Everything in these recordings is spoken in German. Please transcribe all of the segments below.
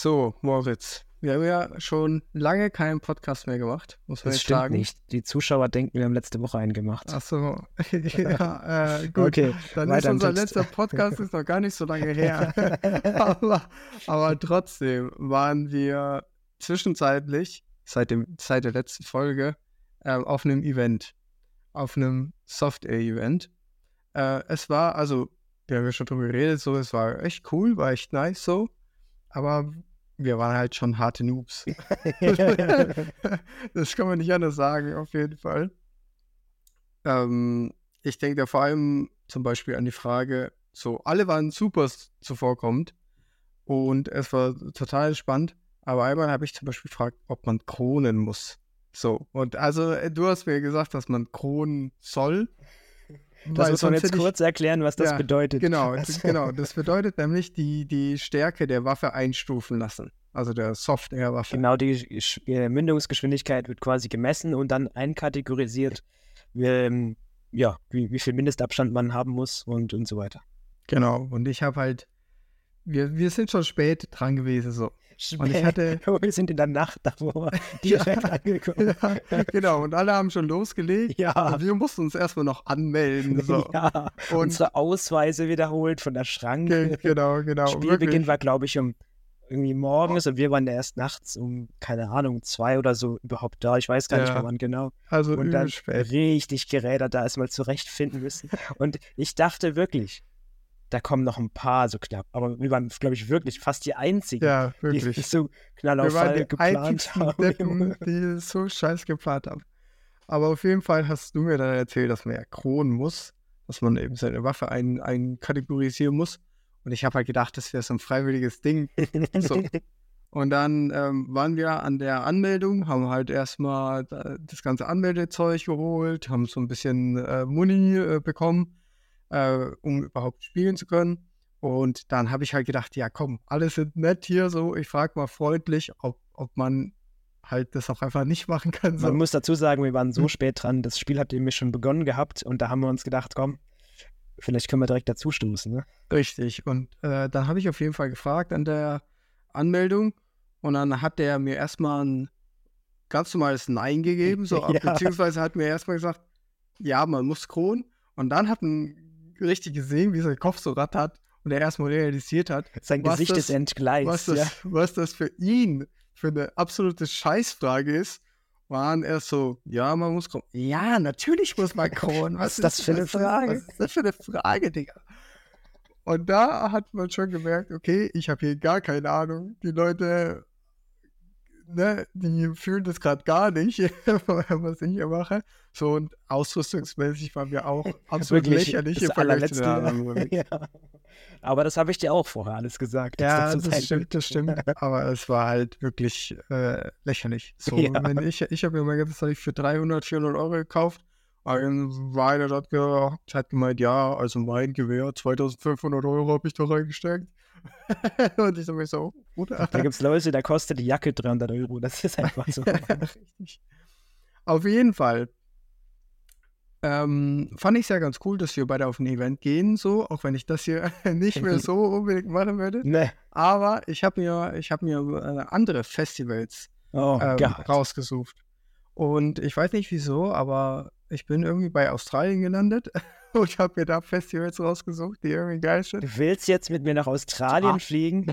So, Moritz, wir haben ja schon lange keinen Podcast mehr gemacht, muss man Das jetzt stimmt sagen. nicht. Die Zuschauer denken, wir haben letzte Woche einen gemacht. Ach so, ja, äh, gut. Okay, Dann ist unser letzter Podcast ist noch gar nicht so lange her. aber, aber trotzdem waren wir zwischenzeitlich, seit, dem, seit der letzten Folge, ähm, auf einem Event. Auf einem Soft-Air-Event. Äh, es war, also, wir haben ja schon drüber geredet, so, es war echt cool, war echt nice so. Aber wir waren halt schon harte Noobs. das kann man nicht anders sagen, auf jeden Fall. Ähm, ich denke da vor allem zum Beispiel an die Frage, so, alle waren super zuvorkommend und es war total spannend, aber einmal habe ich zum Beispiel gefragt, ob man kronen muss. So, und also äh, du hast mir gesagt, dass man kronen soll. Das weil muss man jetzt kurz erklären, was das Ja, bedeutet. Genau, das, genau. Das bedeutet nämlich die, die Stärke der Waffe einstufen lassen. Also der Soft-Air-Waffe. Genau, die äh, Mündungsgeschwindigkeit wird quasi gemessen und dann einkategorisiert, ähm, ja, wie, wie viel Mindestabstand man haben muss und, und so weiter. Genau. Und ich habe halt, wir, wir sind schon spät dran gewesen so. Und ich hatte- wir sind in der Nacht davor direkt angekommen. Ja, genau. Und alle haben schon losgelegt. Ja, Und wir mussten uns erstmal noch anmelden. So. ja. Und unsere Ausweise wiederholt von der Schranke. genau, genau. Spielbeginn wirklich. war, glaube ich, um irgendwie morgens und wir waren erst nachts um, keine Ahnung, zwei oder so überhaupt da. Ich weiß gar nicht Ja. mehr wann genau. Also Und dann spät. richtig gerädert da erstmal zurechtfinden müssen. Und ich dachte wirklich, da kommen noch ein paar so knapp. Aber wir waren, glaube ich, wirklich fast die einzigen, Ja, die wirklich. so knall Wir auf waren Fall die geplant haben. Deppen, die so scheiß geplant haben. Aber auf jeden Fall hast du mir dann erzählt, dass man ja kronen muss, dass man eben seine Waffe ein, einkategorisieren muss. Und ich habe halt gedacht, das wäre so ein freiwilliges Ding. So. Und dann ähm, waren wir an der Anmeldung, haben halt erstmal da- das ganze Anmeldezeug geholt, haben so ein bisschen äh, Muni äh, bekommen, äh, um überhaupt spielen zu können. Und dann habe ich halt gedacht, ja komm, alle sind nett hier so. Ich frage mal freundlich, ob, ob man halt das auch einfach nicht machen kann. So. Man muss dazu sagen, wir waren so Hm. spät dran. Das Spiel hat nämlich schon begonnen gehabt und da haben wir uns gedacht, komm, vielleicht können wir direkt dazustoßen. Ne? Richtig. Und äh, dann habe ich auf jeden Fall gefragt an der Anmeldung und dann hat der mir erstmal ein ganz normales Nein gegeben, so, Ja. beziehungsweise hat mir erstmal gesagt, ja, man muss kronen. Und dann hat man richtig gesehen, wie sein Kopf so rattert und er erstmal realisiert hat, Sein Was Gesicht das- ist entgleist. was das, ja. was das für ihn für eine absolute Scheißfrage ist. Waren erst so, ja, man muss kronen. Ja, natürlich muss man kronen. Was ist das für eine was Frage? Was ist das für eine Frage, Digga? Und da hat man schon gemerkt, okay, ich habe hier gar keine Ahnung. Die Leute, ne, die fühlen das gerade gar nicht, was ich hier mache. So und ausrüstungsmäßig waren wir auch absolut Wirklich lächerlich das im Vergleich zu den ja. Aber das habe ich dir auch vorher alles gesagt. Ja, das sein stimmt, das stimmt. Aber es war halt wirklich äh, lächerlich. So, Ja. wenn ich ich habe mir das habe ich für 300, 400 Euro gekauft. Ein dort gehockt, hat gemeint, ja, also mein Gewehr, 2500 Euro habe ich da reingesteckt. Und ich mir so, Bruder. Da gibt es Leute, da kostet die Jacke 300 Euro. Das ist einfach so. Auf jeden Fall ähm, fand ich es ja ganz cool, dass wir beide auf ein Event gehen, so, auch wenn ich das hier nicht mehr so unbedingt machen würde. ne. Aber ich habe mir, ich habe mir äh, andere Festivals Oh ähm, rausgesucht. Und ich weiß nicht wieso, aber ich bin irgendwie bei Australien gelandet und habe mir da Festivals rausgesucht, die irgendwie geil sind. Du willst jetzt mit mir nach Australien Ah. fliegen?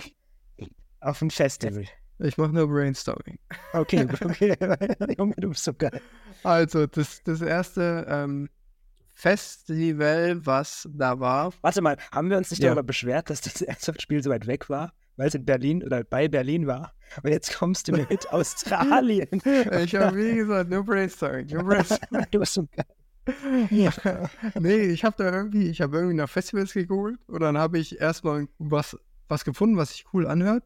Auf ein Festival. Ich mache nur Brainstorming. Okay, okay. Junge, du bist so geil. Also, das, das erste ähm, Festival, was da war, Warte mal, haben wir uns nicht Ja. darüber beschwert, dass das Airsoft-Spiel so weit weg war? Weil es in Berlin oder bei Berlin war. Und jetzt kommst du mit Australien. ich habe wie gesagt nur Brainstorming. Nur Brainstorming. du bist so geil. nee, ich habe da irgendwie, ich habe irgendwie nach Festivals gegoogelt und dann habe ich erstmal was, was gefunden, was sich cool anhört.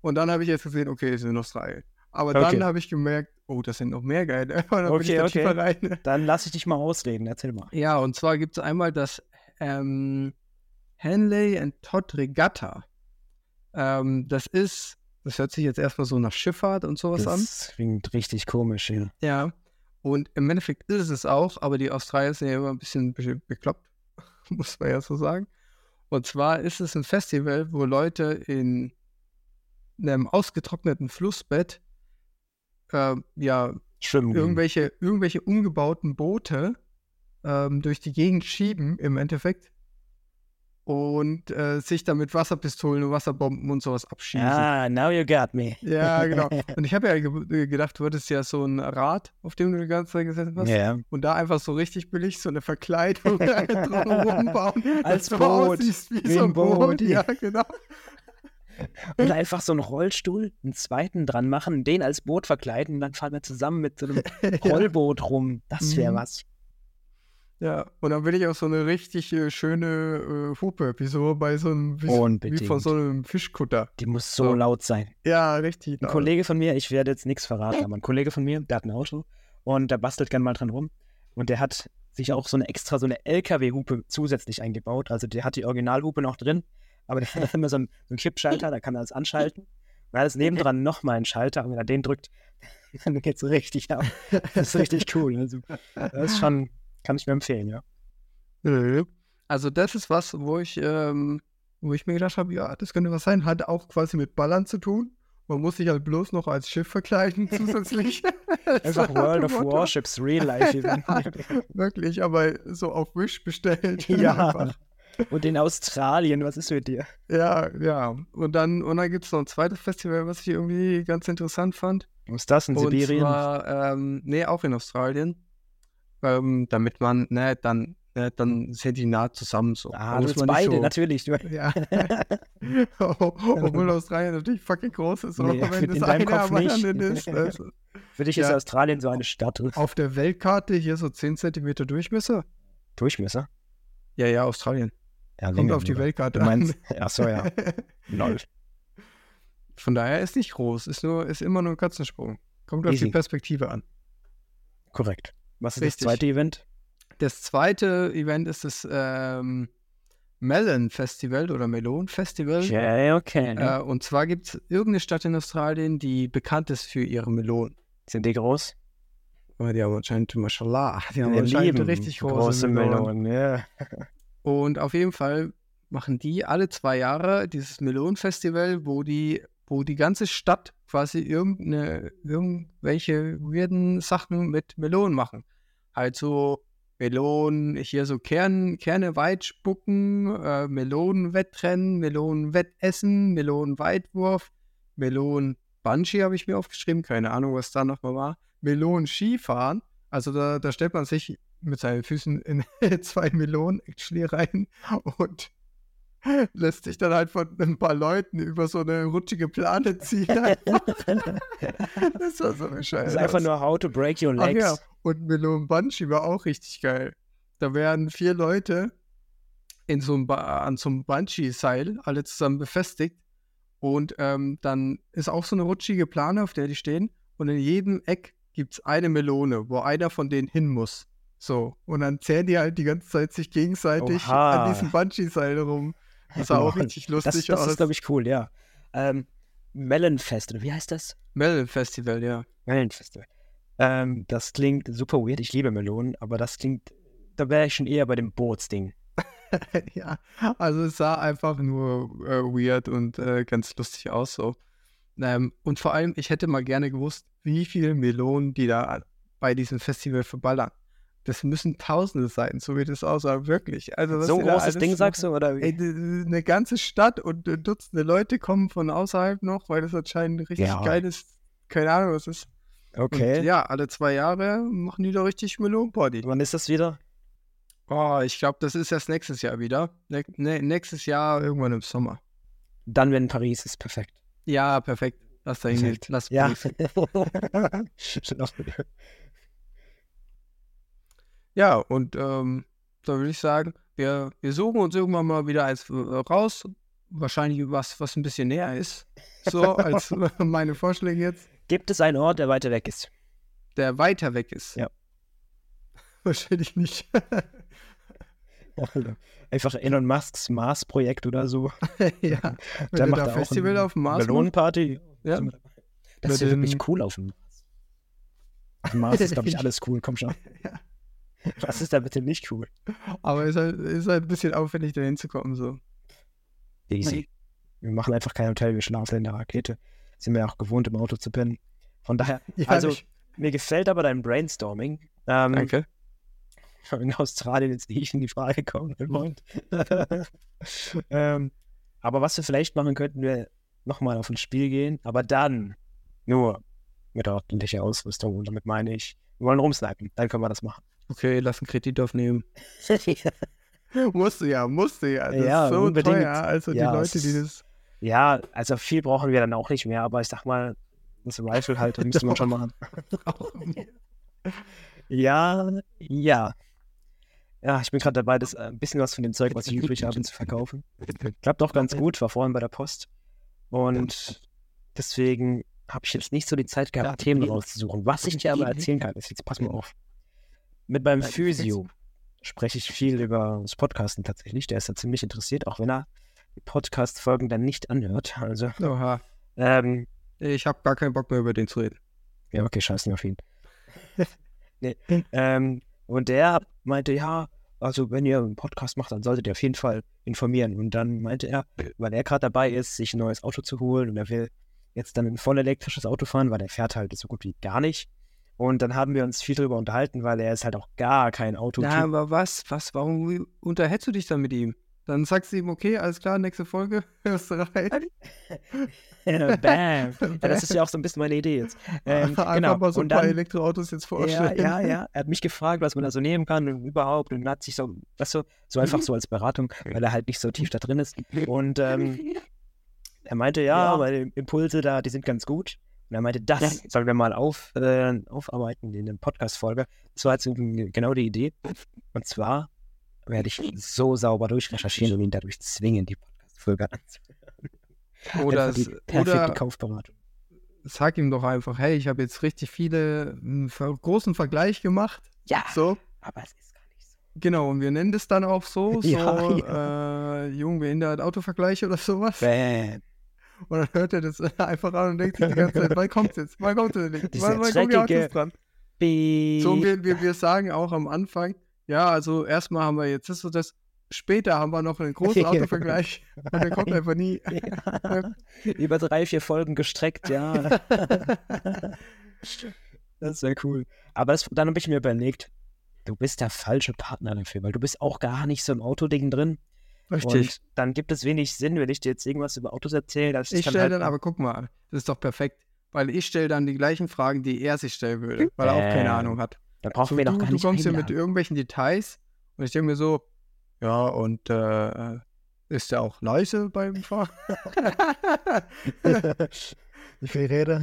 Und dann habe ich jetzt gesehen, okay, es sind noch drei. Aber Okay. dann habe ich gemerkt, oh, das sind noch mehr geile. Dann Okay, da okay. rein. Dann lass ich dich mal ausreden. Erzähl mal. Ja, und zwar gibt es einmal das ähm, Henley and Todd Regatta. Ähm, das ist, das hört sich jetzt erstmal so nach Schifffahrt und sowas an. Das klingt richtig komisch, ja. Ja. Und im Endeffekt ist es auch, aber die Australier sind ja immer ein bisschen be bekloppt, muss man ja so sagen. Und zwar ist es ein Festival, wo Leute in einem ausgetrockneten Flussbett äh, ja Schwimmen. irgendwelche, irgendwelche umgebauten Boote ähm, durch die Gegend schieben im Endeffekt und äh, sich dann mit Wasserpistolen und Wasserbomben und sowas abschießen. Ah, now you got me. Ja, genau. Und ich habe ja ge gedacht, du hattest ja so ein Rad, auf dem du die ganze Zeit gesessen hast. Ja. Und da einfach so richtig billig so eine Verkleidung drumherum bauen. Als dass du Boot. aussiehst wie, Wie so ein ein Boot. Boot. Ja, genau. Oder einfach so einen Rollstuhl, einen zweiten dran machen, den als Boot verkleiden und dann fahren wir zusammen mit so einem Rollboot rum. Das wäre Mhm. was. Ja, und dann will ich auch so eine richtig äh, schöne äh, Hupe, wie so bei so einem, wie, wie von so einem Fischkutter. Die muss so So. laut sein. Ja, richtig. Ein laut. Kollege von mir, ich werde jetzt nichts verraten, aber ein Kollege von mir, der hat ein Auto und der bastelt gern mal dran rum. Und der hat sich auch so eine extra, so eine LKW-Hupe zusätzlich eingebaut. Also der hat die Originalhupe noch drin, aber der hat immer so einen, so einen Kippschalter, da kann er das anschalten. Und da ist nebendran nochmal ein Schalter und wenn er den drückt, dann geht's richtig ab. Das ist richtig cool. Also, das ist schon, kann ich mir empfehlen, ja. Nö. Also das ist was, wo ich, ähm, wo ich mir gedacht habe, ja, das könnte was sein. Hat auch quasi mit Ballern zu tun. Man muss sich halt bloß noch als Schiff verkleiden zusätzlich. Einfach World of Motto. Warships Real Life Event. Wirklich, aber so auf Wish bestellt. Ja. Einfach. Und in Australien, was ist mit dir? Ja, ja. Und dann, und dann gibt es noch ein zweites Festival, was ich irgendwie ganz interessant fand. Wo ist das in Und Sibirien? zwar, ähm, nee, auch in Australien. Ähm, damit man, ne, dann, ne, dann sind die nah zusammen so. ah, du beide, so, natürlich. Du, Ja. Obwohl Australien natürlich fucking groß ist, aber Nee, wenn deinem eine am anderen ist. Also für dich ist Ja. Australien so eine Stadt. auf der Weltkarte hier so 10 Zentimeter Durchmesser. Durchmesser? Ja, ja, Australien. Ja, Kommt auf die Weltkarte Du meinst, ach so, ja. Lol. Von daher ist nicht groß, ist nur, ist immer nur ein Katzensprung. Kommt auf Easy. die Perspektive an. Korrekt. Was ist Richtig. das zweite Event? Das zweite Event ist das ähm, Melon Festival oder Melon Festival. Ja, okay. Äh, und zwar gibt es irgendeine Stadt in Australien, die bekannt ist für ihre Melonen. Sind die groß? Oh, die haben anscheinend, mashallah, die haben anscheinend richtig große, große Melonen. Melonen. Ja. Und auf jeden Fall machen die alle zwei Jahre dieses Melonenfestival, wo die, wo die ganze Stadt quasi irgendeine, irgendwelche weirden Sachen mit Melonen machen. Halt so Melonen, hier so Kern, Kerne weit spucken, äh, Melonenwettrennen, Melonenwettessen, Melonenweitwurf, Melonen-Bungee habe ich mir aufgeschrieben, keine Ahnung, was da nochmal war. Melonen-Skifahren, also da, da stellt man sich mit seinen Füßen in zwei Melonen actually rein und lässt sich dann halt von ein paar Leuten über so eine rutschige Plane ziehen. das war so bescheuert. Das ist einfach nur How to Break Your Ach Legs. ja, und Melon Bungee war auch richtig geil. Da werden vier Leute in so einem ba an so einem Bungee-Seil alle zusammen befestigt. Und ähm, dann ist auch so eine rutschige Plane, auf der die stehen. Und in jedem Eck gibt es eine Melone, wo einer von denen hin muss. So. Und dann zählen die halt die ganze Zeit sich gegenseitig Oha. an diesem Bungee-Seil rum. Das sah auch richtig Das, lustig das aus. ist, glaube ich, cool, ja. Ähm, Melonfest, oder wie heißt das? Melon Festival, ja. Melonfestival. Ähm, das klingt super weird. Ich liebe Melonen, aber das klingt, da wäre ich schon eher bei dem Bootsding. ja, also es sah einfach nur äh, weird und äh, ganz lustig aus so. Ähm, und vor allem, ich hätte mal gerne gewusst, wie viele Melonen die da bei diesem Festival verballern. Das müssen Tausende sein, so wie das aussah, wirklich. Also, So ein großes Ding, machen. sagst du, oder wie? Ey, eine ganze Stadt und äh, Dutzende Leute kommen von außerhalb noch, weil das anscheinend richtig Ja. geil ist. Keine Ahnung, was ist. okay. Und ja, alle zwei Jahre machen die da richtig Melonenparty. Wann ist das wieder? Oh, ich glaube, das ist erst nächstes Jahr wieder. Ne ne nächstes Jahr irgendwann im Sommer. Dann, wenn Paris ist, perfekt. Ja, perfekt. Lass da hingehen. Lass Ja. Paris. Ja, und ähm, da würde ich sagen, wir, wir suchen uns irgendwann mal wieder eins äh, raus. Wahrscheinlich was, was ein bisschen näher ist. So, als meine Vorschläge jetzt. Gibt es einen Ort, der weiter weg ist? Der weiter weg ist. Ja. Wahrscheinlich nicht. Einfach Elon Musks Mars-Projekt oder so. ja. Der Wenn er macht da Festival auf dem Mars macht. Melonenparty. Ja. Das ist ja wirklich cool auf dem Mars. Auf dem Mars ist, glaube ich, alles cool. Komm schon. Ja. Was ist da bitte nicht cool? Aber ist halt, ist halt ein bisschen aufwendig, da hinzukommen. So. Easy. Wir machen einfach kein Hotel, wir schlafen in der Rakete. Sind wir auch gewohnt, im Auto zu pennen. Von daher, Ja, also ich- mir gefällt aber dein Brainstorming. Ähm, Danke. in Australien jetzt nicht in die Frage kommen, mein Freund. ähm, aber was wir vielleicht machen könnten, wir nochmal auf ein Spiel gehen, aber dann nur mit ordentlicher Ausrüstung. Und damit meine ich, wir wollen rumsnipen, dann können wir das machen. Okay, lass einen Kredit aufnehmen. Musste ja, musste ja. Das Ja, ist so unbedingt. teuer. Also die Ja, Leute, es die das. ja, also viel brauchen wir dann auch nicht mehr, aber ich sag mal, das Rifle halt, das müsste man schon machen. Ja, ja. Ja, ich bin gerade dabei, das äh, ein bisschen was von dem Zeug, was ich übrig habe, zu verkaufen. Klappt auch ganz gut, war vorhin bei der Post. Und deswegen habe ich jetzt nicht so die Zeit gehabt, Themen rauszusuchen. Was ich dir aber erzählen kann, ist jetzt, pass mal auf. Mit meinem Physio spreche ich viel über das Podcasten tatsächlich. Der ist da ziemlich interessiert, auch wenn er die Podcast-Folgen dann nicht anhört. Also, Oha. ähm, Ich habe gar keinen Bock mehr über den zu reden. ja, okay, scheiß nicht auf ihn. nee. ähm, und der meinte, ja, also wenn ihr einen Podcast macht, dann solltet ihr auf jeden Fall informieren. Und dann meinte er, weil er gerade dabei ist, sich ein neues Auto zu holen und er will jetzt dann ein voll elektrisches Auto fahren, weil er fährt halt so gut wie gar nicht. Und dann haben wir uns viel drüber unterhalten, weil er ist halt auch gar kein Auto. Ja, aber was? Was? Warum unterhältst du dich dann mit ihm? Dann sagst du ihm, okay, alles klar, nächste Folge, hörst du rein. Bam. Ja, das ist ja auch so ein bisschen meine Idee jetzt. Ähm, Einfach genau. mal so ein und paar dann, Elektroautos jetzt Ja, vorstellen. ja, ja. Er hat mich gefragt, was man da so nehmen kann und überhaupt und hat sich so, weißt du, so einfach so als Beratung, weil er halt nicht so tief da drin ist. Und ähm, er meinte, ja, Ja. meine Impulse da, die sind ganz gut. Und er meinte, das sollen wir mal auf, äh, aufarbeiten in der Podcast-Folge. Das war jetzt genau die Idee. Und zwar werde ich so sauber durchrecherchieren und ihn dadurch zwingen, die Podcast-Folge anzuhören. Oder, die oder Kaufberatung. sag ihm doch einfach, hey, ich habe jetzt richtig viele, einen ver- großen Vergleich gemacht. Ja, So, aber es ist gar nicht so. genau, und wir nennen das dann auch so, so Ja, Äh, jung behindert Autovergleich oder sowas. Bam. Und dann hört er das einfach an und denkt sich die ganze Zeit, wann kommt's jetzt? Wann kommt es nicht? Wann, wann kommen die Autos dran? Beep. So, wir, wir, wir sagen auch am Anfang, ja, also erstmal haben wir jetzt das und das, später haben wir noch einen großen. Autovergleich und der kommt einfach nie. Ja. Über drei, vier Folgen gestreckt, ja. das wäre cool. Aber das, dann habe ich mir überlegt, du bist der falsche Partner dafür, weil du bist auch gar nicht so im Autoding drin. Richtig. Und dann gibt es wenig Sinn, wenn ich dir jetzt irgendwas über Autos erzähle. Das ist Ich stelle halt dann, aber guck mal, das ist doch perfekt, weil ich stelle dann die gleichen Fragen, die er sich stellen würde, weil er auch keine Ähm, Ahnung hat. dann brauchen So, wir du, noch gar du nicht kommst ja mit irgendwelchen Details und ich denke mir so, ja, und äh, ist der auch leise beim Fahren? Wie viel Räder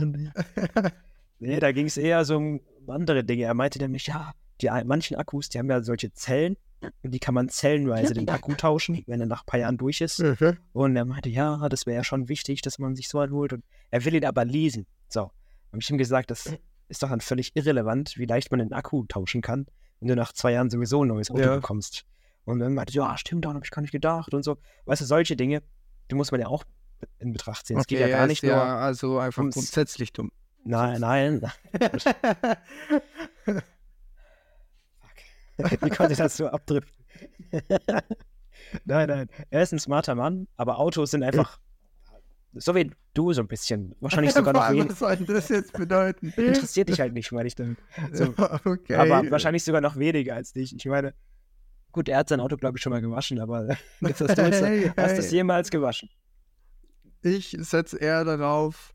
Nee, da ging es eher so um andere Dinge. Er meinte nämlich, ja, die manchen Akkus, die haben ja solche Zellen und die kann man zellenweise den Akku tauschen, wenn er nach ein paar Jahren durch ist. Mhm. Und er meinte, ja, das wäre ja schon wichtig, dass man sich so einen holt. Und er will ihn aber leasen. So, habe ich ihm gesagt, das ist doch dann völlig irrelevant, wie leicht man den Akku tauschen kann, wenn du nach zwei Jahren sowieso ein neues Auto Ja. bekommst. Und dann meinte, ja, stimmt, daran habe ich gar nicht gedacht und so. Weißt du, solche Dinge, die muss man ja auch in Betracht ziehen. Es geht ja Okay, gar nicht ist nur. ja also einfach ums- grundsätzlich dumm. Nein, nein. Wie konnte ich das so abdriften? nein, nein. Er ist ein smarter Mann, aber Autos sind einfach so wie du so ein bisschen. Wahrscheinlich sogar noch weniger. Was soll das jetzt bedeuten? Interessiert dich halt nicht, meine ich dann. So. okay. Aber wahrscheinlich sogar noch weniger als dich. Ich meine, gut, er hat sein Auto, glaube ich, schon mal gewaschen, aber hast du es, Hey, hast hey. jemals gewaschen? Ich setze eher darauf,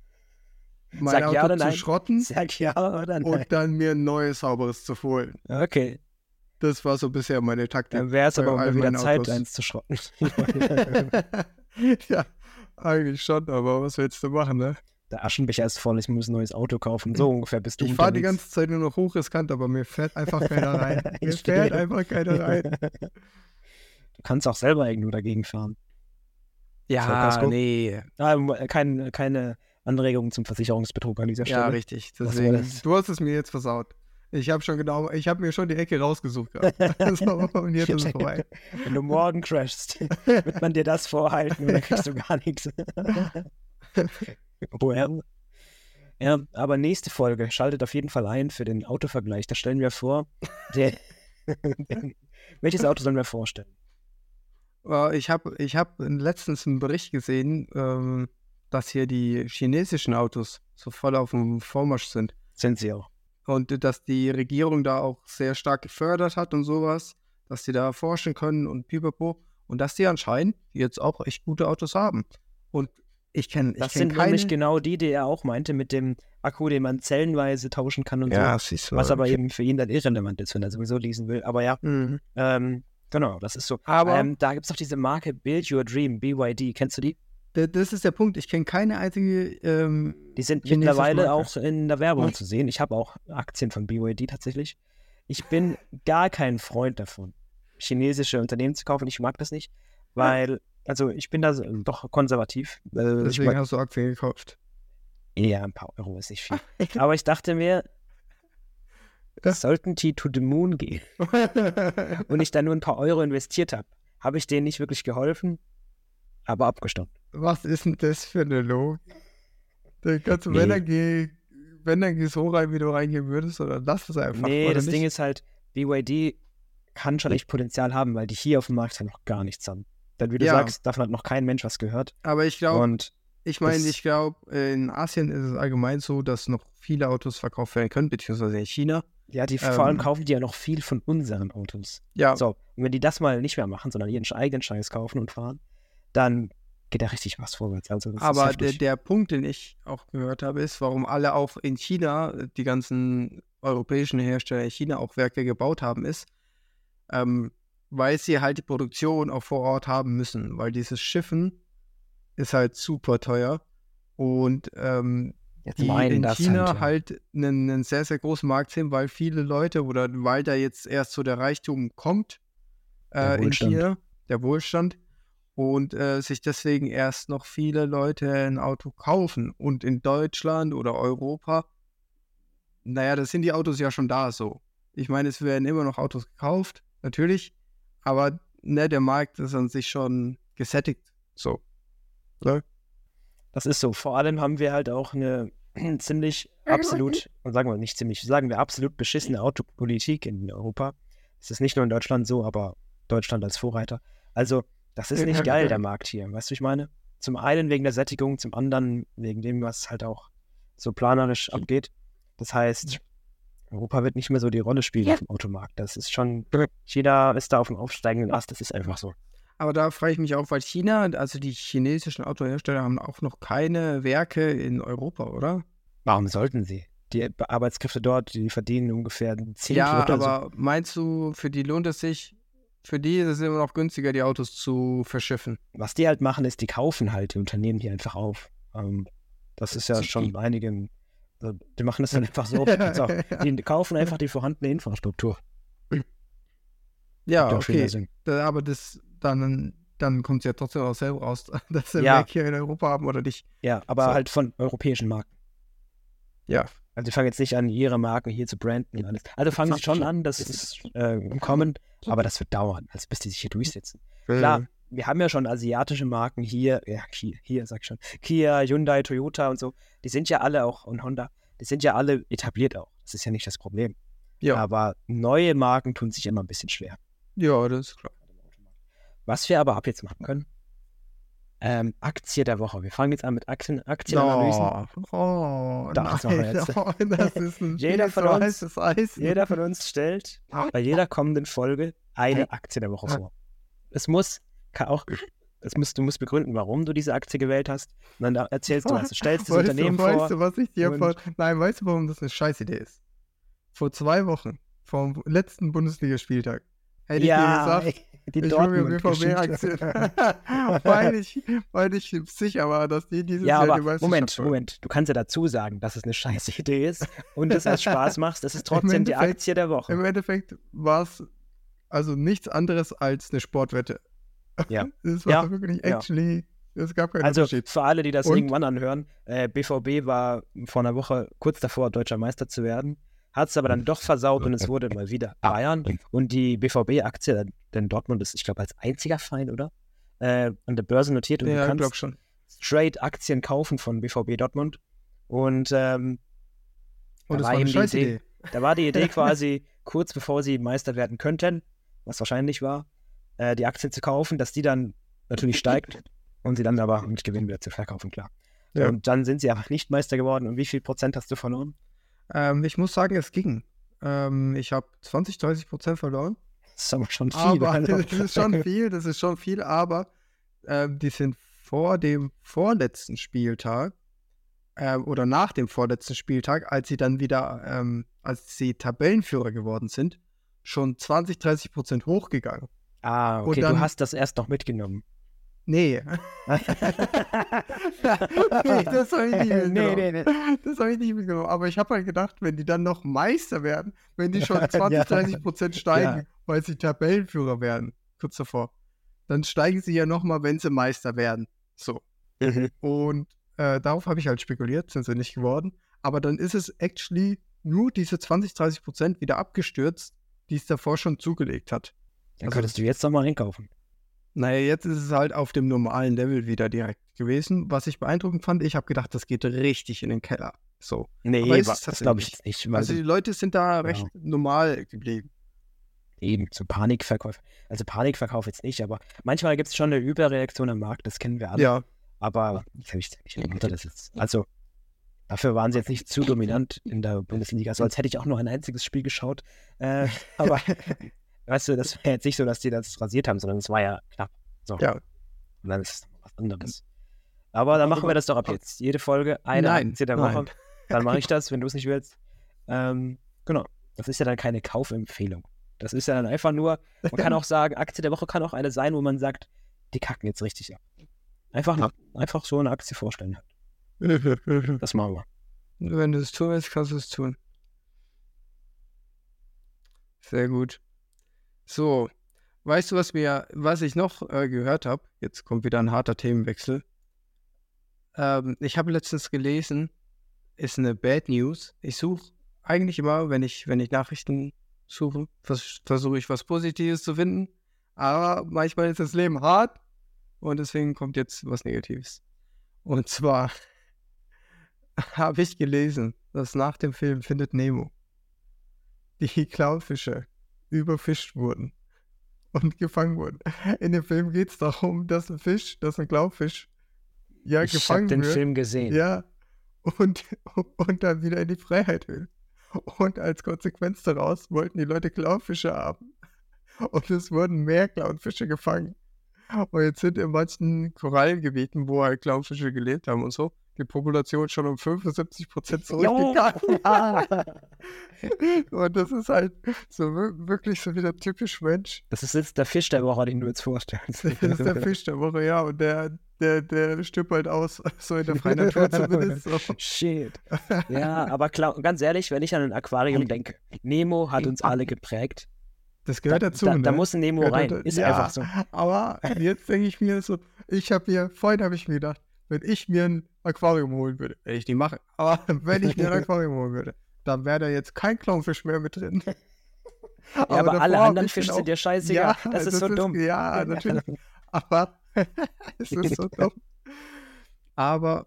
mein Sag Auto ja zu nein. schrotten Sag ja oder nein. und dann mir ein neues, sauberes zu holen. Okay, Das war so bisher meine Taktik. dann wäre es aber all mal wieder Zeit, Autos. eins zu schrotten. ja, eigentlich schon, aber was willst du machen, ne? Der Aschenbecher ist voll, ich muss ein neues Auto kaufen. So ungefähr bist du Ich fahre die ganze Zeit nur noch hochriskant, aber mir fährt einfach keiner rein. Mir Ich fährt einfach keiner rein. Du kannst auch selber irgendwo dagegen fahren. Ja, nee. Ah, kein, keine Anregungen zum Versicherungsbetrug an dieser Ja, Stelle. richtig. war Deswegen, du hast es mir jetzt versaut. Ich habe schon genau, ich habe mir schon die Ecke rausgesucht. so, und jetzt ist es vorbei. Wenn du morgen crashst, wird man dir das vorhalten und dann kriegst du gar nichts. Woher? Ja, aber nächste Folge schaltet auf jeden Fall ein für den Autovergleich. Da stellen wir vor, der, den, welches Auto sollen wir vorstellen? Äh, ich habe ich hab letztens einen Bericht gesehen, ähm, dass hier die chinesischen Autos so voll auf dem Vormarsch sind. Sind sie auch. Und dass die Regierung da auch sehr stark gefördert hat und sowas, dass die da forschen können und pipapo. Und dass die anscheinend jetzt auch echt gute Autos haben. Und ich kenne ich Das kenn sind keine. nämlich genau die, die er auch meinte, mit dem Akku, den man zellenweise tauschen kann und ja, so. siehst du. Was aber eben für ihn dann irrelevant ist, wenn er sowieso leasen will. Aber ja, Mhm. ähm, genau, das ist so. Aber Ähm, da gibt es doch diese Marke Build Your Dream, BYD. Kennst du die? Das ist der Punkt. Ich kenne keine einzige. Ähm, Die sind mittlerweile Marke. auch in der Werbung Was? zu sehen. Ich habe auch Aktien von BYD tatsächlich. Ich bin gar kein Freund davon, chinesische Unternehmen zu kaufen. Ich mag das nicht, weil, also ich bin da doch konservativ. Ich deswegen mag, hast du Aktien gekauft. ja, ein paar Euro ist nicht viel. Aber ich dachte mir, Ja. sollten die to the moon gehen und ich da nur ein paar Euro investiert habe, habe ich denen nicht wirklich geholfen, aber abgestoppt. Was ist denn das für eine Logik? Da kannst du, Nee. wenn dann geh, wenn dann geh so rein, wie du reingehen würdest, oder lass es einfach. Nee, das nicht? Ding ist halt, BYD kann schon echt Potenzial haben, weil die hier auf dem Markt ja noch gar nichts haben. Denn wie du Ja. sagst, davon hat noch kein Mensch was gehört. Aber ich glaube, Und ich meine, ich glaube, in Asien ist es allgemein so, dass noch viele Autos verkauft werden können, beziehungsweise in China. ja, die vor allem Ähm. kaufen die ja noch viel von unseren Autos. Ja, So, und wenn die das mal nicht mehr machen, sondern ihren eigenen Scheiß kaufen und fahren, dann geht da richtig was vorwärts. Also aber der, heftig. der Punkt, den ich auch gehört habe, ist, warum alle auch in China, die ganzen europäischen Hersteller in China auch Werke gebaut haben, ist, ähm, weil sie halt die Produktion auch vor Ort haben müssen, weil dieses Schiffen ist halt super teuer und ähm, die in China halt, ja. halt einen, einen sehr, sehr großen Markt sehen, weil viele Leute oder weil da jetzt erst so der Reichtum kommt Der äh, in Wohlstand. China, der Wohlstand, und äh, sich deswegen erst noch viele Leute ein Auto kaufen. Und in Deutschland oder Europa, naja, da sind die Autos ja schon da so. Ich meine, es werden immer noch Autos gekauft, natürlich, aber ne, der Markt ist an sich schon gesättigt. So. Ne? Das ist so. Vor allem haben wir halt auch eine ziemlich absolut, sagen wir nicht ziemlich, sagen wir absolut beschissene Autopolitik in Europa. Es ist nicht nur in Deutschland so, aber Deutschland als Vorreiter. Also, das ist nicht geil, der Markt hier. Weißt du, ich meine? Zum einen wegen der Sättigung, zum anderen wegen dem, was halt auch so planerisch abgeht. Das heißt, Europa wird nicht mehr so die Rolle spielen auf dem Automarkt. Das ist schon, China ist da auf dem aufsteigenden Ast, das ist einfach so. Aber da frage ich mich auch, weil China, also die chinesischen Autohersteller haben auch noch keine Werke in Europa, oder? Warum sollten sie? Die Arbeitskräfte dort, die verdienen ungefähr 10 ja, also aber meinst du, für die lohnt es sich, für die ist es immer noch günstiger, die Autos zu verschiffen? was die halt machen, ist, die kaufen halt die Unternehmen hier einfach auf. Ähm, das ist ja schon einigen, also die machen das dann einfach so. Die kaufen einfach die vorhandene Infrastruktur. ja, okay. aber das, dann, dann kommt es ja trotzdem auch selber raus, dass sie Ja. Werk hier in Europa haben oder nicht. Ja, aber So. halt von europäischen Marken. Ja. Also die fangen jetzt nicht an, ihre Marken hier zu branden alles. Also fangen sie schon an, das ist äh, im Kommen, aber das wird dauern, also bis die sich hier durchsetzen. Klar, wir haben ja schon asiatische Marken hier, ja, hier, hier sag ich schon, Kia, Hyundai, Toyota und so, die sind ja alle auch, und Honda, die sind ja alle etabliert auch. Das ist ja nicht das Problem. Ja, Aber neue Marken tun sich immer ein bisschen schwer. ja, das ist klar. Was wir aber ab jetzt machen können, ähm, Aktie der Woche. Wir fangen jetzt an mit Aktien, Aktienanalysen. Oh, oh das nein, jetzt. oh, das ist ein Jeder von uns- Eis. Jeder von uns stellt bei jeder kommenden Folge eine Aktie der Woche vor. Es muss auch, es muss, du musst begründen, warum du diese Aktie gewählt hast. Und dann da erzählst du, was du stellst das weißt Unternehmen du, vor. Weißt du, was ich dir vor... Nein, weißt du, warum das eine Scheißidee ist? Vor zwei Wochen, vom letzten Bundesligaspieltag, hätte ja, ich dir gesagt, die ich Dortmund-Geschichte. BVB-Aktien. weil, ich, weil ich sicher war, dass die dieses Ja, Jahr aber Moment. Moment. Du kannst ja dazu sagen, dass es eine scheiße Idee ist und es als Spaß machst. Das ist trotzdem die Aktie der Woche. Im Endeffekt war es also nichts anderes als eine Sportwette. Ja. Das war Ja, wirklich ja. actually, es gab keinen Also für alle, die das Und? irgendwann anhören, äh, BVB war vor einer Woche kurz davor, deutscher Meister zu werden, hat es aber dann doch versaut und es wurde mal wieder Bayern. Und die BVB-Aktie, denn Dortmund ist, ich glaube, als einziger Verein, oder? Äh, an der Börse notiert und Ja, du kannst schon. straight Aktien kaufen von BVB Dortmund. Und ähm, Und Da das war war eine eben die. Idee. da war die Idee quasi, kurz bevor sie Meister werden könnten, was wahrscheinlich war, äh, die Aktien zu kaufen, dass die dann natürlich steigt und sie dann aber mit Gewinn wieder zu verkaufen, klar. Ja. Und dann sind sie einfach nicht Meister geworden. Und wie viel Prozent hast du verloren? Ähm, ich muss sagen, es ging. Ähm, ich habe 20, 30 Prozent verloren. Das ist aber schon viel. Aber das ist schon viel, das ist schon viel, aber ähm, die sind vor dem vorletzten Spieltag ähm, oder nach dem vorletzten Spieltag, als sie dann wieder, ähm, als sie Tabellenführer geworden sind, schon 20, 30 Prozent hochgegangen. Ah, okay, dann- du hast das erst noch mitgenommen. Nee. nee, das habe ich nicht mitgenommen. nee, nee. Das habe ich nicht mitgenommen. Aber ich habe halt gedacht, wenn die dann noch Meister werden, wenn die schon 20, Ja. 30 Prozent steigen, Ja. weil sie Tabellenführer werden, kurz davor, dann steigen sie ja nochmal, wenn sie Meister werden. So. Und äh, darauf habe ich halt spekuliert, sind sie nicht geworden. Aber dann ist es actually nur diese 20, 30 Prozent wieder abgestürzt, die es davor schon zugelegt hat. Dann Also- könntest du jetzt noch mal einkaufen. Naja, jetzt ist es halt auf dem normalen Level wieder direkt gewesen. Was ich beeindruckend fand, ich habe gedacht, das geht richtig in den Keller. So. Nee, Aber ist das glaube ich nicht. Also die Leute sind da Ja. recht normal geblieben. eben zu Panikverkäufen. Also Panikverkauf jetzt nicht, aber manchmal gibt es schon eine Überreaktion am Markt, das kennen wir alle. Ja, Aber ich, ich, ich erwarte das jetzt. Also dafür waren sie jetzt nicht zu dominant in der Bundesliga. So als hätte ich auch nur ein einziges Spiel geschaut. Äh, aber weißt du, das wäre jetzt nicht so, dass die das rasiert haben, sondern es war ja knapp. So. Ja. Und dann ist es was anderes. Aber dann machen wir das doch ab jetzt. Jede Folge eine Nein, Aktie der nein. Woche. Dann mache ich das, wenn du es nicht willst. Ähm, genau. Das ist ja dann keine Kaufempfehlung. Das ist ja dann einfach nur, man kann auch sagen, Aktie der Woche kann auch eine sein, wo man sagt, die kacken jetzt richtig ab. Einfach, einfach so eine Aktie vorstellen. Das machen wir. Wenn du es tun willst, kannst du es tun. Sehr gut. So, weißt du, was mir, was ich noch äh, gehört habe? Jetzt kommt wieder ein harter Themenwechsel. Ähm, ich habe letztens gelesen, ist eine Bad News. Ich suche eigentlich immer, wenn ich, wenn ich Nachrichten suche, vers versuche ich was Positives zu finden. Aber manchmal ist das Leben hart und deswegen kommt jetzt was Negatives. Und zwar habe ich gelesen, dass nach dem Film Findet Nemo die Clownfische überfischt wurden und gefangen wurden. In dem Film geht es darum, dass ein Fisch, dass ein Clownfisch ja ich habe gefangen den wird. Film gesehen. Ja, und, und dann wieder in die Freiheit will. Und als Konsequenz daraus wollten die Leute Clownfische haben. Und es wurden mehr Clownfische gefangen. Und jetzt sind in manchen Korallengebieten, wo halt Clownfische gelebt haben und so, die Population schon um 75 Prozent zurückgegangen. und das ist halt so wir- wirklich so wieder typisch Mensch. Das ist jetzt der Fisch der Woche, den du jetzt vorstellst. Das ist der Fisch der Woche, ja. Und der, der, der stirbt halt aus, so in der freien Natur zumindest. So. Shit. Ja, aber klar, ganz ehrlich, wenn ich an ein Aquarium denke, Nemo hat uns alle geprägt. Das gehört da, dazu. da, ne? da muss ein Nemo Gehört rein. da- Ist ja, einfach so. Aber jetzt denke ich mir so, ich habe mir, vorhin habe ich mir gedacht, wenn ich mir ein Aquarium holen würde, werde ich nicht machen, aber wenn ich mir ein Aquarium holen würde, dann wäre da jetzt kein Clownfisch mehr mit drin. Ja, aber, davor alle anderen Fische den sind dir scheißegal. Ja, das ist so dumm. Ja, natürlich. Aber es ist so dumm. Aber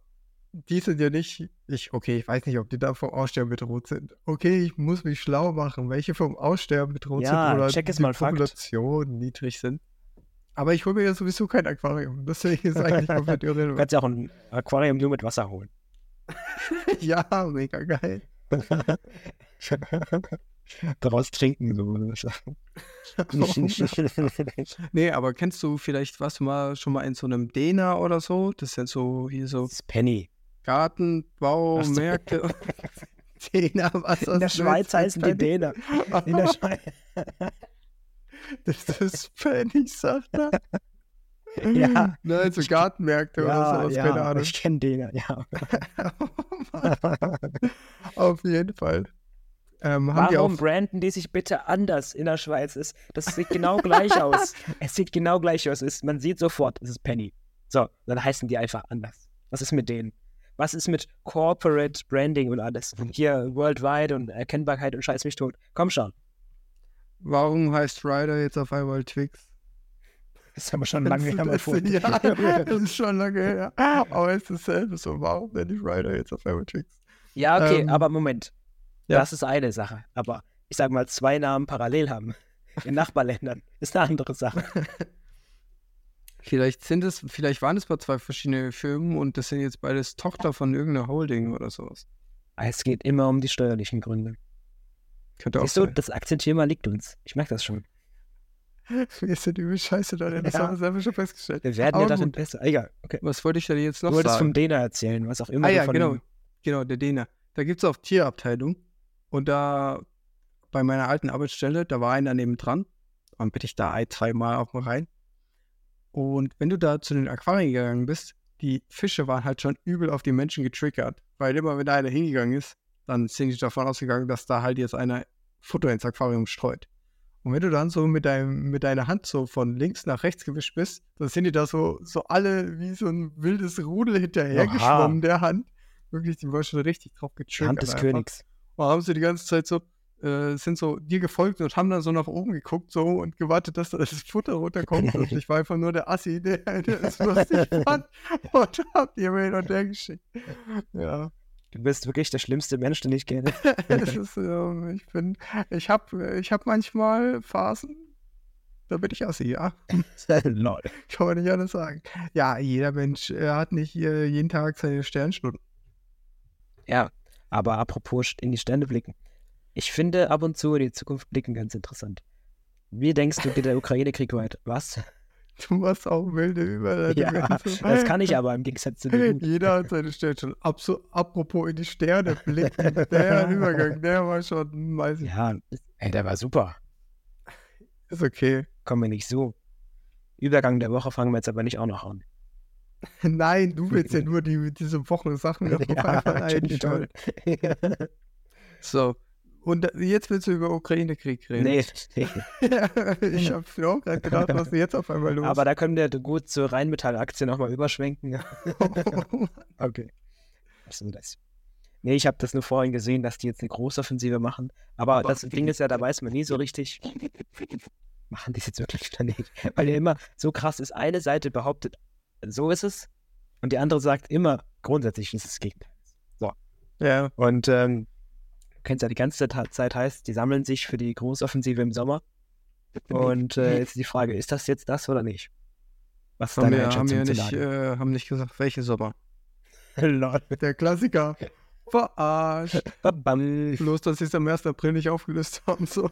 die sind ja nicht, ich, okay, ich weiß nicht, ob die da vom Aussterben bedroht sind. Okay, ich muss mich schlau machen, welche vom Aussterben bedroht Ja, sind oder check es die mal, Fakt. Populationen niedrig sind. Aber ich hole mir ja sowieso kein Aquarium. Deswegen ist eigentlich komplett Du irrelevant. kannst ja auch ein Aquarium nur mit Wasser holen. ja, mega geil. Daraus trinken. So. nee, aber kennst du vielleicht was mal schon mal in so einem Dena oder so? Das sind so hier so Das Penny. Gartenbaumärkte. Dena, was In der Schweiz heißen die? Däner. In der Schweiz. Das ist Penny, sagt er. Ja. Nein, so Gartenmärkte oder Ja, sowas, keine ja, Ahnung. ich kenne Däner, ja. Auf jeden Fall. Ähm, haben die Warum auch, branden die sich bitte anders in der Schweiz? Es- Das sieht genau gleich aus. Es sieht genau gleich aus. Es, man sieht sofort, es ist Penny. So, dann heißen die einfach anders. Was ist mit denen? Was ist mit Corporate Branding und alles? Hier Worldwide und Erkennbarkeit und Scheiß mich tot. Komm schon. Warum heißt Ryder jetzt auf einmal Twix? Das haben wir schon lange her mal vor. ja, das ist schon lange her. Aber es ist dasselbe so. Warum nenne ich Ryder jetzt auf einmal Twix? Ja, okay, Ähm, aber Moment. ja. Das ist eine Sache. Aber ich sag mal, zwei Namen parallel haben, In Nachbarländern. Ist eine andere Sache. Vielleicht sind es, vielleicht waren es mal zwei verschiedene Firmen und das sind jetzt beides Tochter von irgendeiner Holding oder sowas. Es geht immer um die steuerlichen Gründe. Könnte auch Siehst du, sein. das Aktienthema liegt uns. Ich merke das schon. Wir sind übel scheiße da, das Ja. haben wir selber schon festgestellt. Wir werden Aber ja darin gut. besser. Egal, okay. Was wollte ich denn jetzt noch Du wolltest sagen? vom Dena erzählen, was auch immer Ah du ja, genau. Genau, der Däner. Da gibt es auch Tierabteilung. Und da bei meiner alten Arbeitsstelle, da war einer neben dran. Dann bin ich da ein, zwei Mal auch mal rein. Und wenn du da zu den Aquarien gegangen bist, die Fische waren halt schon übel auf die Menschen getriggert. Weil immer, wenn da einer hingegangen ist, dann sind die davon ausgegangen, dass da halt jetzt einer Futter ins Aquarium streut. Und wenn du dann so mit, deinem, mit deiner Hand so von links nach rechts gewischt bist, dann sind die da so, so alle wie so ein wildes Rudel hinterhergeschwommen, der Hand. Wirklich, die war schon richtig drauf getriggert. Hand des einfach. Königs. Und haben sie die ganze Zeit so, äh, sind so dir gefolgt und haben dann so nach oben geguckt so und gewartet, dass da das Futter runterkommt. und ich war einfach nur der Assi, der, der es lustig fand und hab die mir hin und her geschickt. Ja, Du bist wirklich der schlimmste Mensch, den ich kenne. ist, ähm, ich bin, ich hab, ich hab manchmal Phasen, da bin ich Assi, ja. Lol. Kann man nicht anders sagen. Ja, jeder Mensch äh, hat nicht äh, jeden Tag seine Sternstunden. Ja, aber apropos in die Sterne blicken. Ich finde ab und zu in die Zukunft blicken ganz interessant. Wie denkst du, geht der Ukraine-Krieg weiter? Was? Du machst auch wilde Überleitungen. Ja, das kann ich aber im Gegensatz zu dir. Jeder hat seine Sternstunden. Abso apropos in die Sterne blicken. Der Übergang, der war schon, weiß ich, Ja, ey, der war super. ist okay. Kommen wir nicht so. Übergang der Woche fangen wir jetzt aber nicht auch noch an. Nein, du willst ja nur die, diese Wochensachen auf einfach einstellen. So. Und jetzt willst du über Ukraine-Krieg reden. nee, ich habe mir auch gerade gedacht, was ist jetzt auf einmal los? aber da können wir gut zur Rheinmetall-Aktie nochmal überschwenken. Okay. Also das. Nee, ich habe das nur vorhin gesehen, dass die jetzt eine Großoffensive machen. Aber, Aber das Ding ist ja, da weiß man nie so richtig, machen die es jetzt wirklich oder nicht. Weil ja immer so krass ist, eine Seite behauptet, so ist es. Und die andere sagt immer, grundsätzlich ist es das Gegenteil. ja, Und ähm, kennst ja die ganze Zeit heißt, die sammeln sich für die Großoffensive im Sommer. Und äh, jetzt ist die Frage, ist das jetzt das oder nicht? Was ist haben deine wir, haben Einschätzung wir zur nicht, äh, haben nicht gesagt, welche Sommer. Lol. Der Klassiker. Verarscht. Bloß, dass sie es am 1. April nicht aufgelöst haben. So.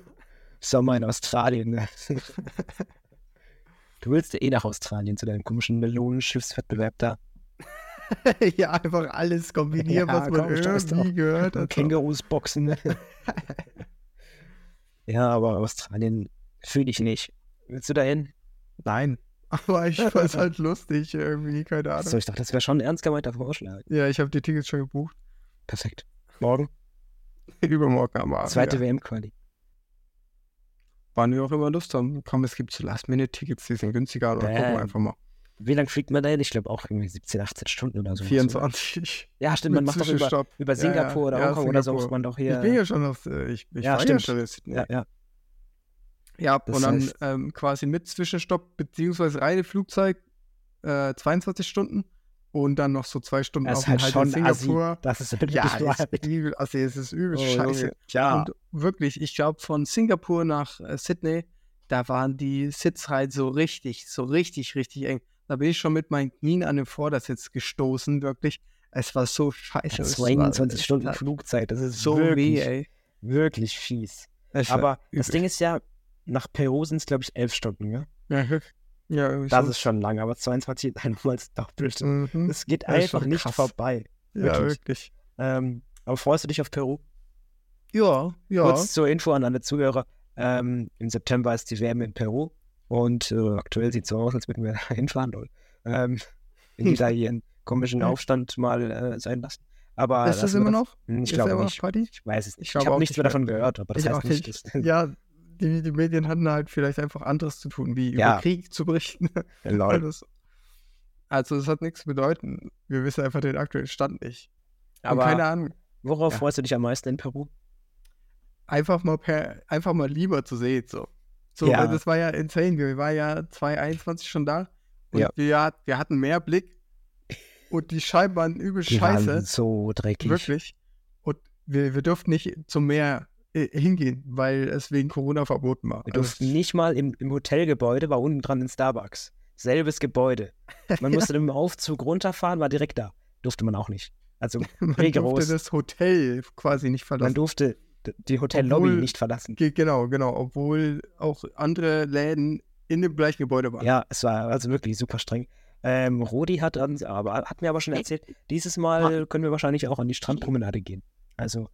Sommer in Australien. ne? Du willst ja eh nach Australien zu deinem komischen Melonenschiffswettbewerb da. ja, einfach alles kombinieren, Ja, was man komm, irgendwie gehört hat. Kängurus boxen. ne? ja, aber Australien fühle ich nicht. Willst du da hin? Nein. Aber ich fand es halt lustig irgendwie, keine Ahnung. So, ich dachte, das wäre schon ein ernst gemeinter Vorschlag. Ja, ich habe die Tickets schon gebucht. Perfekt. Morgen, Übermorgen am Abend. zweite ja. WM-Quali. Wann wir auch immer Lust haben. Komm, es gibt so Last-Minute-Tickets, die sind günstiger. Oder gucken wir einfach mal. Wie lange fliegt man da hin? Ich glaube auch irgendwie 17, 18 Stunden oder so. 24. Ja, stimmt, man macht doch über, über Ja, ja. Singapur oder Ja, Hongkong oder so, Singapur. muss man doch Ich hier. bin ja schon auf, äh, ich, ich Ja, war ja stimmt. schon ja, ja. Ja, Das und dann heißt- ähm, quasi mit Zwischenstopp beziehungsweise reine Flugzeit äh, 22 Stunden und dann noch so zwei Stunden Aufenthalt halt schon in assi. Singapur. Das ist wirklich Ja, ist übel, also es ist übel Oh, scheiße. Junge. Ja. Und wirklich, ich glaube von Singapur nach äh, Sydney, da waren die Sitz halt so richtig, so richtig, richtig eng. Da bin ich schon mit meinen Knien an den Vordersitz gestoßen, wirklich. Es war so scheiße. war- 22 es Stunden Flugzeit, das ist So wirklich, weh, ey. wirklich fies. Es war Aber das übel. Ding ist ja, nach Peru sind es, glaube ich, 11 Stunden, ja? Ja, ja Das so. ist schon lang, aber 22 ist einfach als doppelt. Mhm. Es geht Das einfach nicht vorbei. Ja, wirklich. wirklich. Ähm, aber freust du dich auf Peru? Ja, ja. Kurz zur Info an alle Zuhörer. Ähm, Im September ist die WM in Peru und äh, aktuell sieht es so aus, als würden wir da hinfahren. lol. Ähm, wenn die da ihren komischen Aufstand mal äh, sein lassen. Aber ist das wir immer noch? Hm, Ich glaube nicht. Party? Ich weiß es nicht. Ich Ich, habe auch nichts nicht mehr davon gehört, aber das Ich heißt nicht, nicht. Ja, die, die Medien hatten halt vielleicht einfach anderes zu tun, wie Ja. über Krieg zu berichten. Lol. Alles. Also es hat nichts zu bedeuten. Wir wissen einfach den aktuellen Stand nicht. Und Aber keine Ahnung. worauf Ja. freust du dich am meisten in Peru? Einfach mal per, einfach mal lieber zu sehen. So. So, Ja. das war ja insane. Wir waren ja 2021 schon da und Ja. wir, wir hatten mehr Blick und die Scheiben waren übel Die scheiße. waren so dreckig. Wirklich. Und wir, wir durften nicht zum Meer äh, hingehen, weil es wegen Corona verboten war. Wir Also, durften nicht mal im, im Hotelgebäude, war unten dran ein Starbucks. Selbes Gebäude. Man musste im Aufzug runterfahren, war direkt da. Durfte man auch nicht. Also man rigoros. durfte das Hotel quasi nicht man verlassen. durfte d- die Hotellobby Obwohl- nicht verlassen. Ge- Genau, genau, obwohl auch andere Läden in dem gleichen Gebäude waren. Ja, es war also wirklich super streng. Ähm, Rodi hat, uns, aber, hat mir aber schon erzählt, dieses Mal können wir wahrscheinlich auch an die Strandpromenade gehen. Also,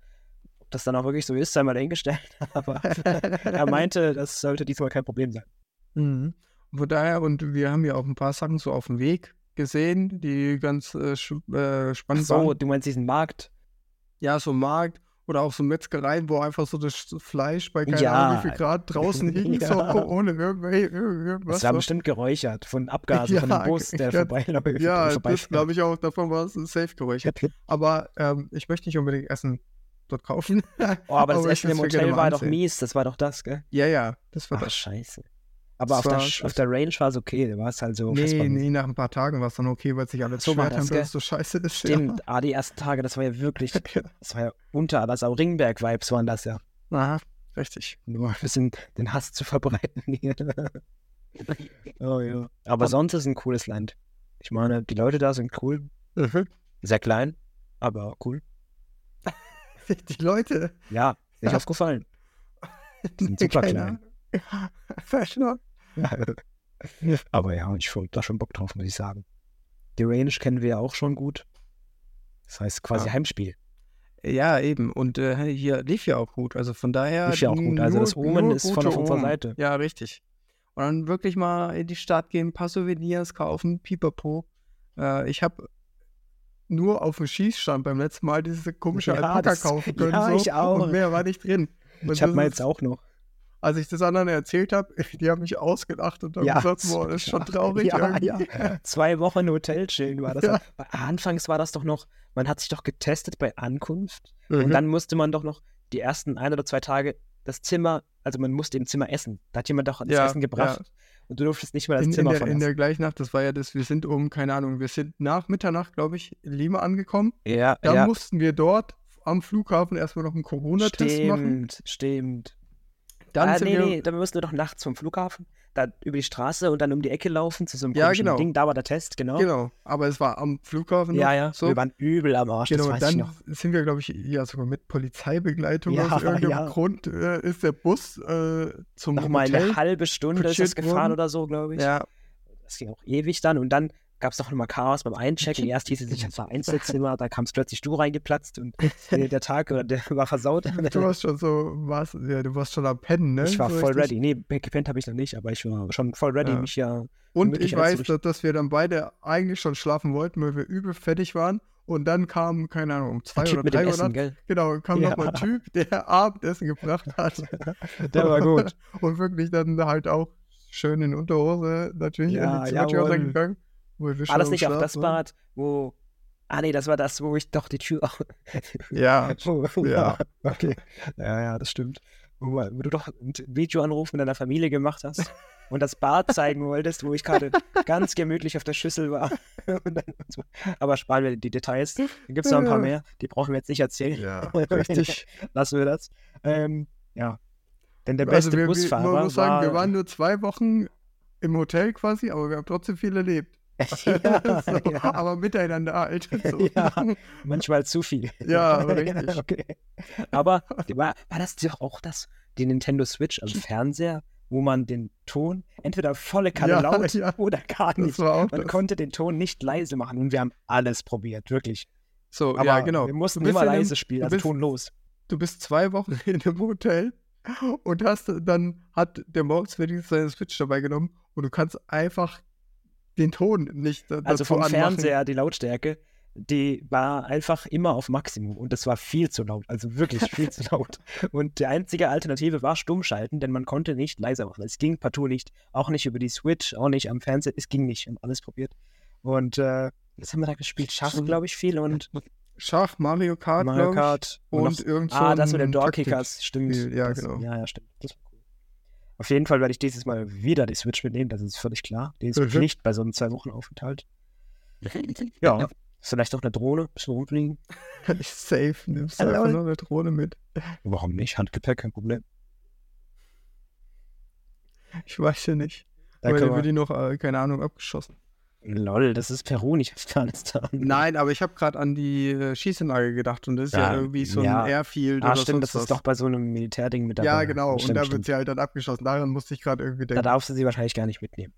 ob das dann auch wirklich so ist, sei mal dahingestellt. Aber er meinte, das sollte diesmal kein Problem sein. Mhm. Von daher, und wir haben ja auch ein paar Sachen so auf dem Weg gesehen, die ganz äh, äh, Ach spannend so, waren. du meinst diesen Markt? Ja, so Markt oder auch so Metzgereien, wo einfach so das Fleisch bei keine Ja. Ahnung wie viel Grad draußen so Ja. ohne irgendwel- irgendwas. Das war so. bestimmt geräuchert von Abgasen von Ja, dem Bus, der ja, vorbeiläuft. Ja, das glaube ich auch, davon war es safe geräuchert. Aber ähm, ich möchte nicht unbedingt Essen dort kaufen. Oh, aber das Aber ich Essen im Hotel war doch ansehen. mies, das war doch das, gell? ja, ja, das war Ach, das. scheiße. Aber auf der, auf der Range war es okay, da war es halt so Nee, nee, nach ein paar Tagen war es dann okay, weil sich alle So das, haben, dass so scheiße ist. Stimmt, ah, die ersten Tage, das war ja wirklich, Ja. das war ja unter, das auch Ringberg-Vibes waren das ja. Aha, richtig. Nur ein bisschen den Hass zu verbreiten hier. oh ja. Aber sonst ist es ein cooles Land. Ich meine, die Leute da sind cool, Mhm. sehr klein, aber cool. Die Leute. Ja, ist nicht Ja. aufgefallen. Die sind super klein. Ahnung. Aber ja, ich habe da schon Bock drauf, muss ich sagen. Die Range kennen wir ja auch schon gut. Das heißt quasi Ja. Heimspiel. Ja, eben. Und äh, hier lief ja auch gut. Also von daher. Lief ja auch gut. Also das Omen ist von auf unserer. Seite. Ja, richtig. Und dann wirklich mal in die Stadt gehen, ein paar Souvenirs kaufen, pipapo. Äh, ich habe nur auf dem Schießstand beim letzten Mal diese komische Ja, Alpaka kaufen können. ja, so, ich auch. Und mehr war nicht drin. Und Ich habe mal jetzt auch noch. Als ich das anderen erzählt habe, die haben mich ausgelacht und haben Ja, gesagt, boah, das ist schon traurig. Ja, ja. Zwei Wochen Hotel chillen war das. Ja. Anfangs war das doch noch, man hat sich doch getestet bei Ankunft Mhm. und dann musste man doch noch die ersten ein oder zwei Tage das Zimmer, also man musste im Zimmer essen. Da hat jemand doch das Essen gebracht und du durftest nicht mehr das in, in, Zimmer in verlassen. der gleichen Nacht, das war ja das, wir sind um, keine Ahnung, wir sind nach Mitternacht, glaube ich, in Lima angekommen. ja, Dann ja. mussten wir dort am Flughafen erstmal noch einen Corona-Test machen. Stimmt, stimmt. Dann ah, sind nee, wir, nee, dann mussten wir doch nachts vom Flughafen, da über die Straße und dann um die Ecke laufen zu so einem Ja, genau. Ding. Da war der Test, genau. Genau, aber es war am Flughafen. Ja, ja. So. Wir waren übel am Arsch, genau, dann sind wir, glaube ich, ja sogar mit Polizeibegleitung Ja, aus irgendeinem ja. Grund äh, ist der Bus äh, zum Nochmal Hotel. eine halbe Stunde ist das gefahren worden. oder so, glaube ich. Ja, Das ging auch ewig dann und dann gab es doch nochmal Chaos beim Einchecken. Erst hieß es sich, das war Einzelzimmer, da kam es plötzlich du reingeplatzt und äh, der Tag oder der war versaut. du warst schon so, warst, ja, du warst schon am Pennen, ne? Ich war so voll richtig. ready. Nee, gepennt habe ich noch nicht, aber ich war schon voll ready, Ja. mich ja. Und ich weiß, dass, dass wir dann beide eigentlich schon schlafen wollten, weil wir übel fertig waren. Und dann kam, keine Ahnung, um zwei oder drei Essen, gell? genau, kam Ja. noch mal ein Typ, der Abendessen gebracht hat. Der war gut. Und wirklich dann halt auch schön in Unterhose natürlich Ja, in die Zimmertür jawohl. gegangen. War das nicht auch das waren. Bad, wo. Ah, nee, das war das, wo ich doch die Tür. Ja, Ja. Okay. Ja, ja, das stimmt. Wo, wo du doch einen Videoanruf mit deiner Familie gemacht hast und das Bad zeigen wolltest, wo ich gerade ganz gemütlich auf der Schüssel war. So. Aber sparen wir die Details. Dann gibt es noch ein paar mehr, die brauchen wir jetzt nicht erzählen. ja, richtig. Lassen wir das. Ähm, ja. Denn der also beste wir, wir, Busfahrer man muss sagen, war, wir waren nur zwei Wochen im Hotel quasi, aber wir haben trotzdem viel erlebt. so, ja. Aber miteinander halt. So. Ja. manchmal zu viel. Ja, aber richtig. okay. Aber war, war das doch auch das, die Nintendo Switch am Fernseher, wo man den Ton entweder volle Kanne Ja, laut ja. oder gar nicht. Man das. konnte den Ton nicht leise machen und wir haben alles probiert, wirklich. So, Aber ja, genau. wir mussten immer leise spielen, also bist- tonlos. du bist zwei Wochen in einem Hotel und hast dann hat der Morgswedienst seine Switch dabei genommen und du kannst einfach den Ton nicht da- Also vom anmachen. Fernseher, die Lautstärke, die war einfach immer auf Maximum und das war viel zu laut, also wirklich viel zu laut. Und die einzige Alternative war Stummschalten, denn man konnte nicht leiser machen. Es ging partout nicht, auch nicht über die Switch, auch nicht am Fernseher, es ging nicht, wir haben alles probiert. Und äh, was haben wir da gespielt? Schach, glaube ich, viel und Schach, Mario Kart, Mario Kart und, noch, irgend so Ah, das mit den Door-Kickers, stimmt. Ja, das, genau. Ja, ja, stimmt. Das war. Auf jeden Fall werde ich dieses Mal wieder die Switch mitnehmen, das ist völlig klar. Die ist Mhm. Pflicht bei so einem Zwei-Wochen-Aufenthalt. Ja, Vielleicht auch eine Drohne, bisschen rumfliegen. Safe, nimmst du Hallo. einfach noch eine Drohne mit. Warum nicht? Handgepäck, kein Problem. Ich weiß ja nicht. Da wir, die noch, äh, keine Ahnung, abgeschossen. Lol, das ist Peru, nicht Afghanistan. Nein, aber ich habe gerade an die äh, Schießanlage gedacht und das ist ja, Ja, irgendwie so ja. ein Airfield Ah, oder stimmt, das ist was. doch bei so einem Militärding mit dabei. Ja, genau. Und Stimmt, da wird stimmt. sie halt dann abgeschossen. Daran musste ich gerade irgendwie Da denken. darfst du sie wahrscheinlich gar nicht mitnehmen.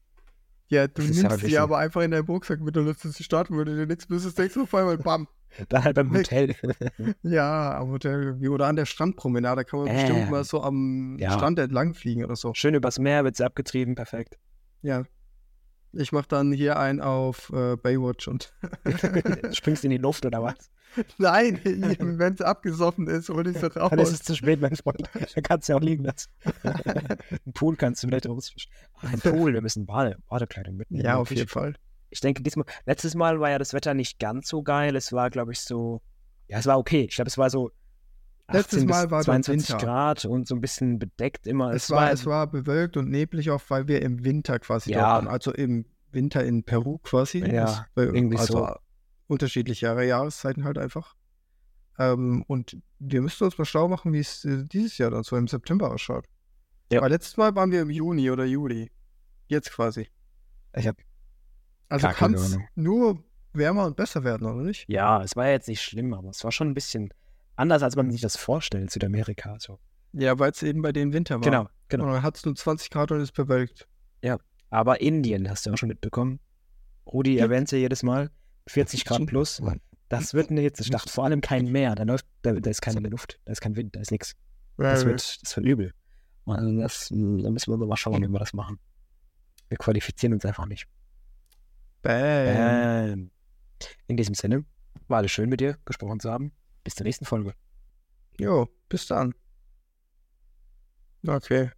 Ja, du Das ist nimmst sie aber einfach in deinen Rucksack mit und lässt sie starten, würde dir nichts müsstest, denkst du auf einmal, bam. Dann halt beim. Hotel. Ja, am Hotel. Oder an der Strandpromenade, da kann man Äh, bestimmt mal so am ja. Strand entlang fliegen oder so. Schön übers Meer, wird sie abgetrieben, perfekt. Ja. Ich mach dann hier einen auf äh, Baywatch und. Springst in die Luft oder was? Nein, wenn es abgesoffen ist, hol ich sie raus. Dann ist es zu spät, mein Freund. Dann kannst du ja auch liegen lassen. Ein Pool kannst du vielleicht rausfischen. Ein Pool, wir müssen Bade, Badekleidung mitnehmen. ja, auf jeden Fall. Ich denke, diesmal, letztes Mal war ja das Wetter nicht ganz so geil. Es war, glaube ich, so, ja, es war okay. Ich glaube, es war so 18 Letztes Mal war dort 22 Winter. Grad und so ein bisschen bedeckt immer. Es war, es war bewölkt und neblig auch, weil wir im Winter quasi Ja. dort waren. Also im Winter in Peru quasi. Ja, Das- irgendwie also so. unterschiedliche Jahre, Jahreszeiten halt einfach. Ähm, und wir müssten uns mal schlau machen, wie es äh, dieses Jahr dann so im September ausschaut. Ja. Weil letztes Mal waren wir im Juni oder Juli. Jetzt quasi. Ich hab, Also kann es nur wärmer und besser werden, oder nicht? ja, es war ja jetzt nicht schlimm, aber es war schon ein bisschen anders, als man sich das vorstellt, Südamerika. So. Ja, weil es eben bei den Winter war. Genau, genau. Und dann hat es nur 20 Grad und ist bewölkt. Aber Indien hast du auch schon mitbekommen. Rudi Ja. erwähnt ja jedes Mal, 40 Grad plus. Das wird eine Hitzeschlacht. Vor allem kein Meer. Da, läuft, da, da ist keine Luft, da ist kein Wind, da ist nichts. Das wird, das wird übel. Und das, da müssen wir mal schauen, wie wir das machen. Wir qualifizieren uns einfach nicht. Bam. Ähm, in diesem Sinne, war alles schön mit dir gesprochen zu haben. Bis zur nächsten Folge. Jo, bis dann. Okay.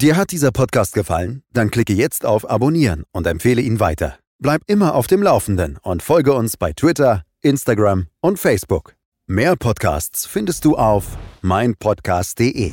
Dir hat dieser Podcast gefallen? Dann klicke jetzt auf Abonnieren und empfehle ihn weiter. Bleib immer auf dem Laufenden und folge uns bei Twitter, Instagram und Facebook. Mehr Podcasts findest du auf meinpodcast.de.